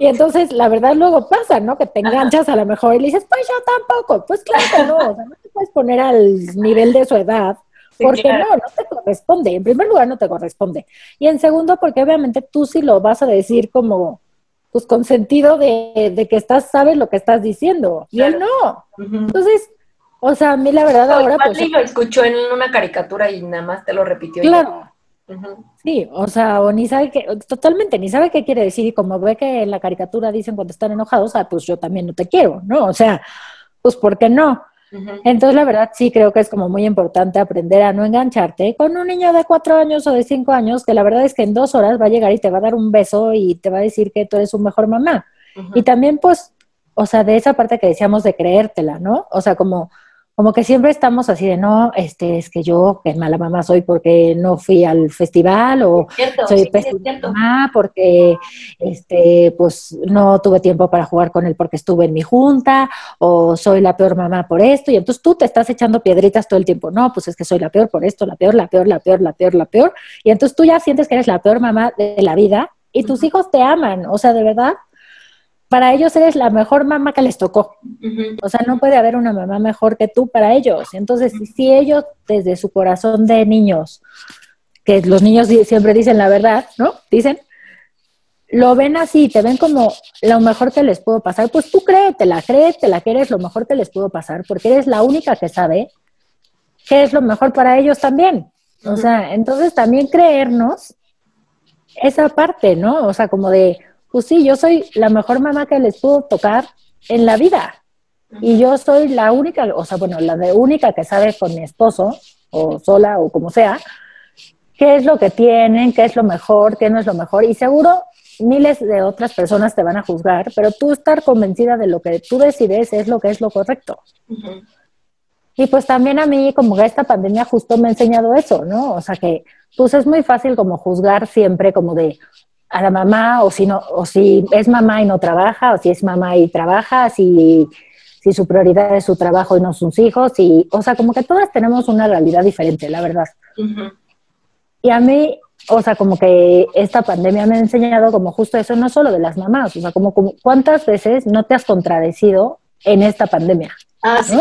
Y entonces, la verdad, luego pasa, ¿no? Que te enganchas a lo mejor y le dices, pues yo tampoco. Pues claro que no, o sea, no te puedes poner al nivel de su edad, porque no, no te corresponde. En primer lugar, no te corresponde. Y en segundo, porque obviamente tú sí lo vas a decir como, pues con sentido de, que estás, sabes lo que estás diciendo. Y él no. Entonces, o sea, a mí la verdad ahora... Pues, lo escuchó en una caricatura y nada más te lo repitió. Claro. Sí, o sea, o ni sabe qué, totalmente, ni sabe qué quiere decir, y como ve que en la caricatura dicen cuando están enojados, ah, pues yo también no te quiero, ¿no? O sea, pues ¿por qué no? Entonces, la verdad, sí creo que es como muy importante aprender a no engancharte con un niño de cuatro años o de cinco años, que la verdad es que en dos horas va a llegar y te va a dar un beso y te va a decir que tú eres un mejor mamá. Y también, pues, o sea, de esa parte que decíamos de creértela, ¿no? O sea, como como que siempre estamos así de, no, este, es que yo, que mala mamá soy porque no fui al festival, o soy pésima mamá porque, este, pues, no tuve tiempo para jugar con él porque estuve en mi junta, o soy la peor mamá por esto, y entonces tú te estás echando piedritas todo el tiempo, no, pues es que soy la peor por esto, la peor, la peor, la peor, la peor, la peor, y entonces tú ya sientes que eres la peor mamá de la vida, y tus hijos te aman, o sea, de verdad, para ellos eres la mejor mamá que les tocó. O sea, no puede haber una mamá mejor que tú para ellos. Entonces, si ellos desde su corazón de niños, que los niños siempre dicen la verdad, ¿no? Dicen, lo ven así, te ven como lo mejor que les puedo pasar, pues tú créetela, créetela que eres lo mejor que les puedo pasar, porque eres la única que sabe qué es lo mejor para ellos también. O sea, entonces también creernos esa parte, ¿no? O sea, como de, pues sí, yo soy la mejor mamá que les pudo tocar en la vida. Y yo soy la única, o sea, bueno, la de única que sabe con mi esposo, o sola, o como sea, qué es lo que tienen, qué es lo mejor, qué no es lo mejor. Y seguro miles de otras personas te van a juzgar, pero tú estar convencida de lo que tú decides es lo que es lo correcto. Y pues también a mí, como que esta pandemia justo me ha enseñado eso, ¿no? O sea que, pues es muy fácil como juzgar siempre como de, a la mamá o si no o si es mamá y no trabaja o si es mamá y trabaja si si su prioridad es su trabajo y no sus hijos y o sea como que todas tenemos una realidad diferente la verdad. Y a mí o sea como que esta pandemia me ha enseñado como justo eso no solo de las mamás o sea como, cuántas veces no te has contradecido en esta pandemia Ah, sí,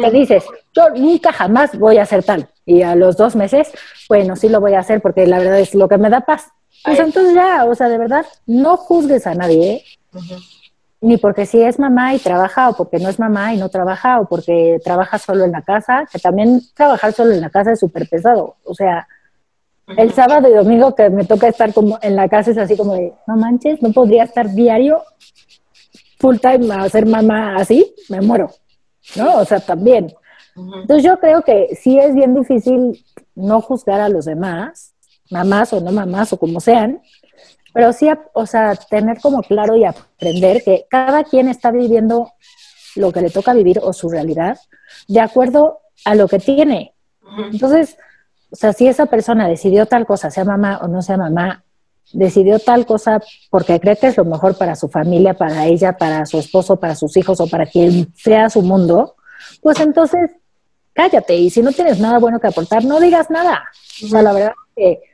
Te dices, yo nunca jamás voy a hacer tal. Y a los dos meses, bueno, sí lo voy a hacer porque la verdad es lo que me da paz. Pues entonces ya, o sea, de verdad, no juzgues a nadie, ni porque si es mamá y trabaja, o porque no es mamá y no trabaja, o porque trabaja solo en la casa, que también trabajar solo en la casa es súper pesado. O sea, el sábado y domingo que me toca estar como en la casa es así como de, no manches, no podría estar diario full time a ser mamá así, me muero, ¿no? O sea, también. Entonces yo creo que sí es bien difícil no juzgar a los demás, mamás o no mamás o como sean, pero sí, o sea, tener como claro y aprender que cada quien está viviendo lo que le toca vivir o su realidad de acuerdo a lo que tiene. Entonces, o sea, si esa persona decidió tal cosa, sea mamá o no sea mamá, decidió tal cosa porque cree que es lo mejor para su familia, para ella, para su esposo, para sus hijos o para quien sea su mundo, pues entonces cállate y si no tienes nada bueno que aportar, no digas nada. O sea, la verdad es que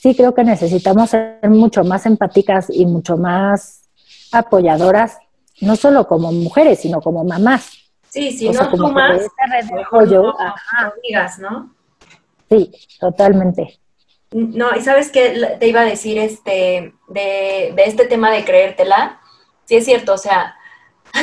sí creo que necesitamos ser mucho más empáticas y mucho más apoyadoras, no solo como mujeres, sino como mamás. Sí, si no como sumas, no, digas, ¿no? Sí, totalmente. No, y sabes qué te iba a decir este, de, de este tema de creértela. Sí es cierto, o sea,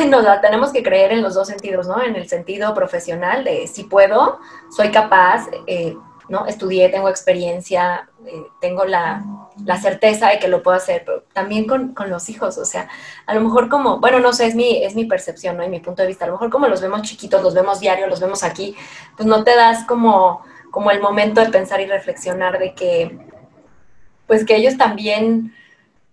nos la tenemos que creer en los dos sentidos, ¿no? En el sentido profesional de si puedo, soy capaz, eh, ¿no? Estudié, tengo experiencia, eh, tengo la, la, certeza de que lo puedo hacer, pero también con, con, los hijos, o sea, a lo mejor como, bueno, no sé, es mi, es mi percepción, ¿no? Y mi punto de vista, a lo mejor como los vemos chiquitos, los vemos diario, los vemos aquí, pues no te das como como el momento de pensar y reflexionar de que, pues que ellos también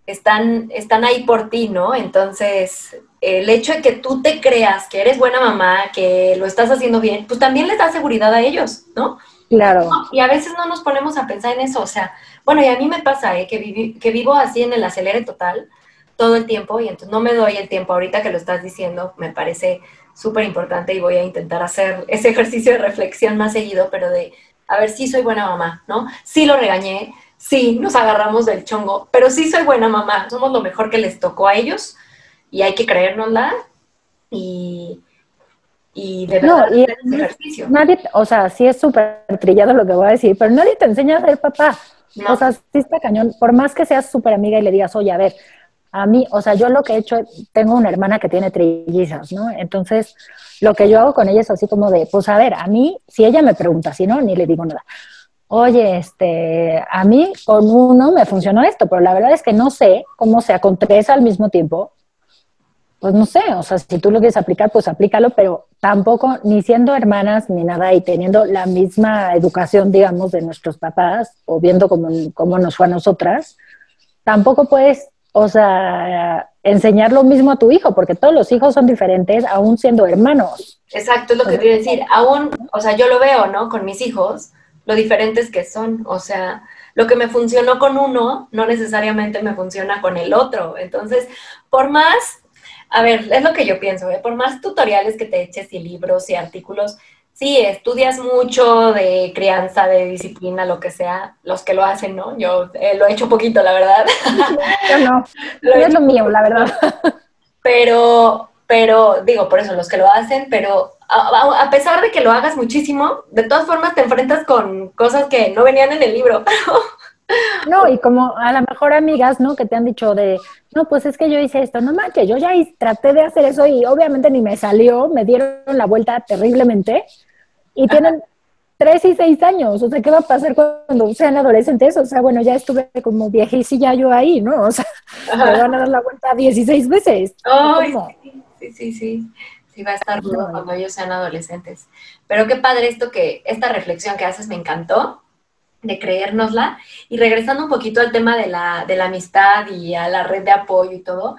están, están ahí por ti, ¿no? Entonces, el hecho de que tú te creas que eres buena mamá, que lo estás haciendo bien, pues también les da seguridad a ellos, ¿no? Claro. Y a veces no nos ponemos a pensar en eso, o sea, bueno, y a mí me pasa, ¿eh? que, que vivo así en el acelere total todo el tiempo y entonces no me doy el tiempo ahorita que lo estás diciendo, me parece súper importante y voy a intentar hacer ese ejercicio de reflexión más seguido, pero de, a ver, sí soy buena mamá, ¿no? Sí lo regañé, sí nos agarramos del chongo, pero sí soy buena mamá, somos lo mejor que les tocó a ellos y hay que creérnosla y, y de verdad no, y ese ejercicio. Nadie, o sea, sí es súper trillado lo que voy a decir, pero nadie te enseña a ser papá. O sea, sí está cañón, por más que seas súper amiga y le digas, oye, a ver, a mí, o sea, yo lo que he hecho, tengo una hermana que tiene trillizas, ¿no? Entonces, lo que yo hago con ella es así como de, pues a ver, a mí, si ella me pregunta, si no, ni le digo nada. Oye, este, a mí con uno me funcionó esto, pero la verdad es que no sé cómo sea con tres al mismo tiempo. Pues no sé, o sea, si tú lo quieres aplicar, pues aplícalo, pero tampoco, ni siendo hermanas ni nada y teniendo la misma educación, digamos, de nuestros papás o viendo cómo, cómo nos fue a nosotras, tampoco puedes o sea, enseñar lo mismo a tu hijo, porque todos los hijos son diferentes, aún siendo hermanos. Exacto, es lo que quiero decir. Aún, o sea, yo lo veo, ¿no? Con mis hijos, lo diferentes que son. O sea, lo que me funcionó con uno, no necesariamente me funciona con el otro. Entonces, por más, a ver, es lo que yo pienso, ¿eh? por más tutoriales que te eches y libros y artículos, sí, estudias mucho de crianza, de disciplina, lo que sea, los que lo hacen, ¿no? Yo eh, lo he hecho poquito, la verdad. Yo no, lo es lo mío, la verdad. Pero, pero, digo, por eso, los que lo hacen, pero a, a, pesar de que lo hagas muchísimo, de todas formas te enfrentas con cosas que no venían en el libro. No, y como a lo mejor amigas, ¿no? Que te han dicho de, no, pues es que yo hice esto, no manches, yo ya traté de hacer eso y obviamente ni me salió, me dieron la vuelta terriblemente y tienen tres y seis años, o sea, ¿qué va a pasar cuando sean adolescentes? O sea, bueno, ya estuve como viejecilla yo ahí, ¿no? O sea, me van a dar la vuelta 16 veces. Ay, sí, sí, sí, sí, va a estar duro cuando ellos sean adolescentes. Pero qué padre esto que, esta reflexión que haces me encantó de creérnosla. Y regresando un poquito al tema de la, de la amistad y a la red de apoyo y todo,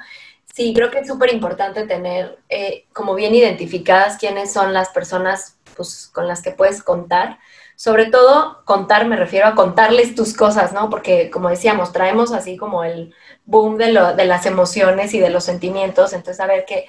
sí, creo que es súper importante tener eh, como bien identificadas quiénes son las personas pues, con las que puedes contar. Sobre todo, contar, me refiero a contarles tus cosas, ¿no? Porque, como decíamos, traemos así como el boom de, lo, de las emociones y de los sentimientos. Entonces, a ver que,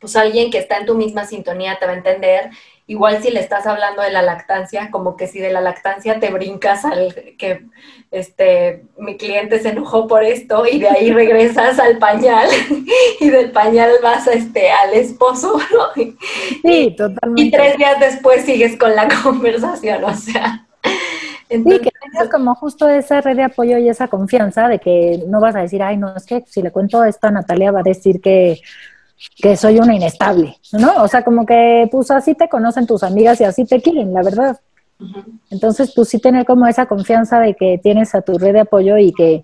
pues alguien que está en tu misma sintonía te va a entender Igual si le estás hablando de la lactancia, como que si de la lactancia te brincas al que este mi cliente se enojó por esto y de ahí regresas al pañal y del pañal vas este al esposo, ¿no? Sí, totalmente. Y tres días después sigues con la conversación, o sea. Entonces, sí, que tengas como justo esa red de apoyo y esa confianza de que no vas a decir, ay, no, es que si le cuento esto a Natalia va a decir que, que soy una inestable, ¿no? O sea, como que pues así te conocen tus amigas y así te quieren, la verdad. Entonces, pues sí tener como esa confianza de que tienes a tu red de apoyo y que,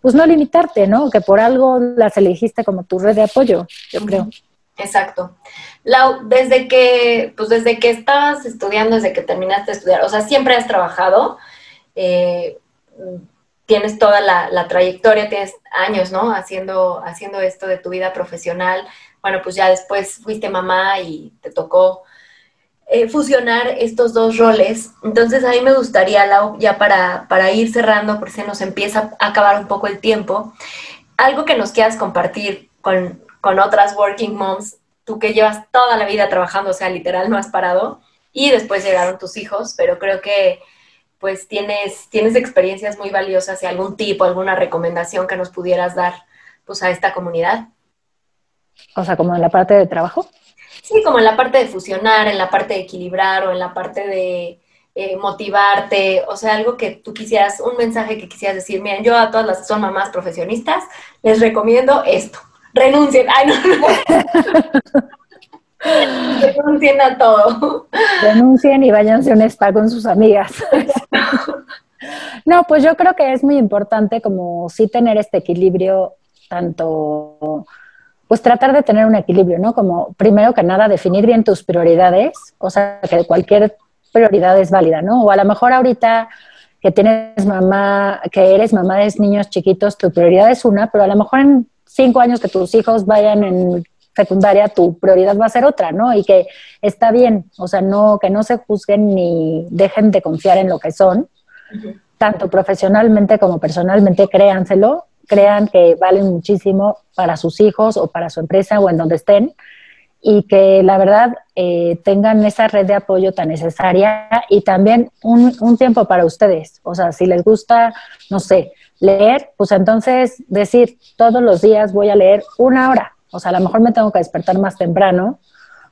pues no limitarte, ¿no? Que por algo las elegiste como tu red de apoyo, yo creo. Exacto. Lau, desde que, pues desde que estabas estudiando, desde que terminaste de estudiar, o sea, siempre has trabajado, eh, tienes toda la, trayectoria, tienes años, ¿no? Haciendo, haciendo esto de tu vida profesional. Bueno, pues ya después fuiste mamá y te tocó eh, fusionar estos dos roles. Entonces a mí me gustaría, Lau, ya para, para ir cerrando, porque se nos empieza a acabar un poco el tiempo, algo que nos quieras compartir con, con otras working moms, tú que llevas toda la vida trabajando, o sea, literal no has parado, y después llegaron tus hijos, pero creo que pues tienes, tienes experiencias muy valiosas y algún tipo, alguna recomendación que nos pudieras dar pues a esta comunidad. O sea, como en la parte de trabajo. Sí, como en la parte de fusionar, en la parte de equilibrar o en la parte de eh, motivarte, o sea, algo que tú quisieras, un mensaje que quisieras decir, miren, yo a todas las que son mamás profesionistas les recomiendo esto renuncien. Ay, no, renuncien a todo. Renuncien y váyanse un spa con sus amigas. No, pues yo creo que es muy importante como sí tener este equilibrio, tanto, pues tratar de tener un equilibrio, ¿no? Como primero que nada definir bien tus prioridades, o sea, que cualquier prioridad es válida, ¿no? O a lo mejor ahorita que tienes mamá, que eres mamá de niños chiquitos, tu prioridad es una, pero a lo mejor en cinco años que tus hijos vayan en secundaria, tu prioridad va a ser otra, ¿no? Y que está bien, o sea, no, que no se juzguen ni dejen de confiar en lo que son, tanto profesionalmente como personalmente, créanselo, crean que valen muchísimo para sus hijos o para su empresa o en donde estén, y que la verdad eh, tengan esa red de apoyo tan necesaria y también un, un tiempo para ustedes. O sea, si les gusta, no sé, leer, pues entonces decir, todos los días voy a leer una hora. O sea, a lo mejor me tengo que despertar más temprano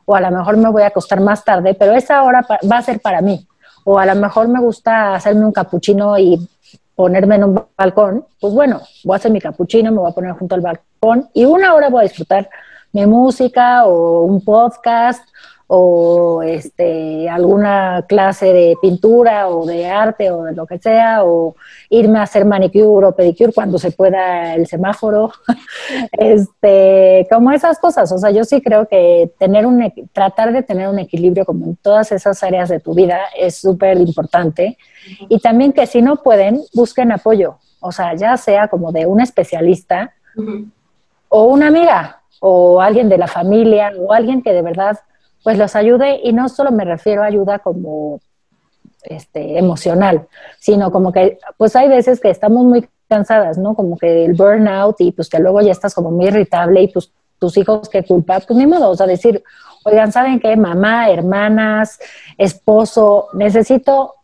o a lo mejor me voy a acostar más tarde, pero esa hora va a ser para mí. O a lo mejor me gusta hacerme un capuchino y ponerme en un balcón, pues bueno, voy a hacer mi capuchino, me voy a poner junto al balcón y una hora voy a disfrutar mi música o un podcast o este, alguna clase de pintura o de arte o de lo que sea, o irme a hacer manicure o pedicure cuando se pueda el semáforo, este, como esas cosas. O sea, yo sí creo que tener un, tratar de tener un equilibrio como en todas esas áreas de tu vida es súper importante. Y también que si no pueden, busquen apoyo. O sea, ya sea como de un especialista o una amiga o alguien de la familia o alguien que de verdad pues los ayude y no solo me refiero a ayuda como este, emocional, sino como que pues hay veces que estamos muy cansadas, ¿no? Como que el burnout y pues que luego ya estás como muy irritable y pues tus hijos qué culpa, pues ni modo, o sea, decir, oigan, ¿saben qué? Mamá, hermanas, esposo, necesito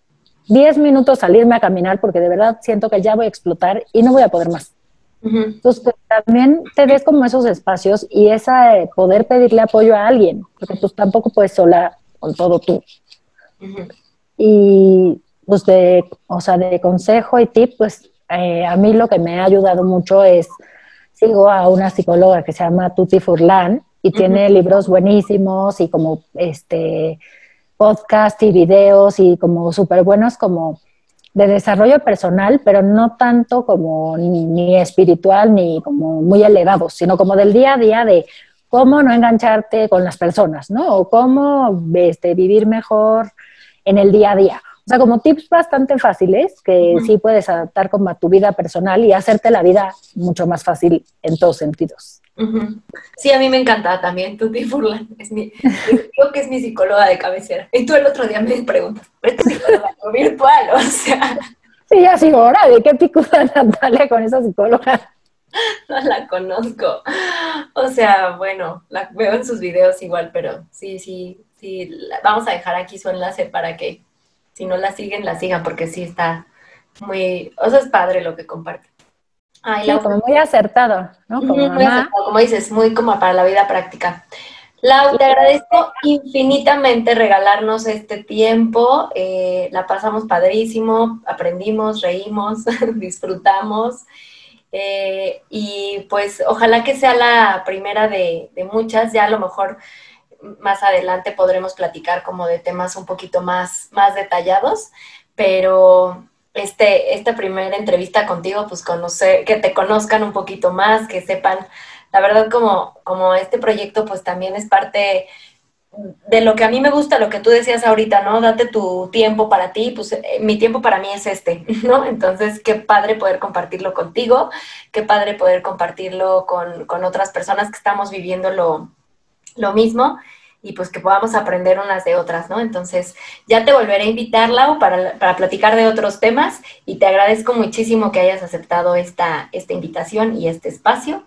10 minutos salirme a caminar porque de verdad siento que ya voy a explotar y no voy a poder más. Entonces, también te des como esos espacios y esa eh, poder pedirle apoyo a alguien, porque pues tampoco puedes sola con todo tú. Y pues de, o sea, de consejo y tip, pues eh, a mí lo que me ha ayudado mucho es, sigo a una psicóloga que se llama Tuti Furlan y tiene libros buenísimos y como este podcast y videos y como súper buenos como de desarrollo personal, pero no tanto como ni, espiritual ni como muy elevado, sino como del día a día de cómo no engancharte con las personas, ¿no? O cómo este, vivir mejor en el día a día. O sea, como tips bastante fáciles que sí puedes adaptar como a tu vida personal y hacerte la vida mucho más fácil en todos sentidos. Sí, a mí me encanta también Tuti Furlan. Es mi, creo que es mi psicóloga de cabecera. Y tú el otro día me preguntas, ¿es tu psicóloga virtual? O sea. Sí, ya sigo, ahora, ¿de qué picuda Natalia con esa psicóloga? No la conozco. O sea, bueno, la veo en sus videos igual, pero sí, sí, sí. Vamos a dejar aquí su enlace para que si no la siguen, la sigan, porque sí está muy. O sea, es padre lo que comparte. Ay, como muy acertado, ¿no? Como, muy acertado, como dices, muy como para la vida práctica. Lau, te agradezco infinitamente regalarnos este tiempo. Eh, la pasamos padrísimo, aprendimos, reímos, disfrutamos. Eh, y pues ojalá que sea la primera de, muchas. Ya a lo mejor más adelante podremos platicar como de temas un poquito más, más detallados. Pero este, esta primera entrevista contigo, pues conocer, que te conozcan un poquito más, que sepan la verdad como, como este proyecto pues también es parte de lo que a mí me gusta, lo que tú decías ahorita, ¿no? Date tu tiempo para ti, pues eh, mi tiempo para mí es este, ¿no? Entonces, qué padre poder compartirlo contigo, qué padre poder compartirlo con, otras personas que estamos viviendo lo, lo mismo y pues que podamos aprender unas de otras, ¿no? Entonces, ya te volveré a invitar, Lau, para, para, platicar de otros temas y te agradezco muchísimo que hayas aceptado esta, esta invitación y este espacio.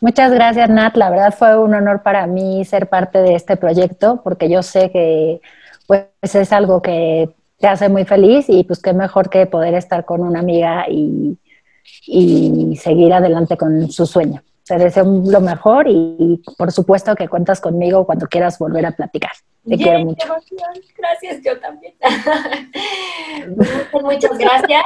Muchas gracias, Nat. La verdad fue un honor para mí ser parte de este proyecto porque yo sé que pues es algo que te hace muy feliz y pues qué mejor que poder estar con una amiga y, seguir adelante con su sueño. Te deseo lo mejor y, por supuesto que cuentas conmigo cuando quieras volver a platicar. Te quiero mucho. Gracias, yo también. muchas gracias.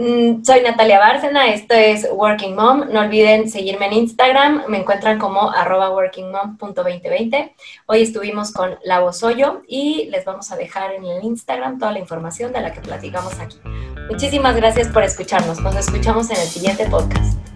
Mm, soy Natalia Bárcena, esto es Working Mom. No olviden seguirme en Instagram, me encuentran como arroba workingmom.2020. Hoy estuvimos con La Hoyo y les vamos a dejar en el Instagram toda la información de la que platicamos aquí. Muchísimas gracias por escucharnos, nos escuchamos en el siguiente podcast.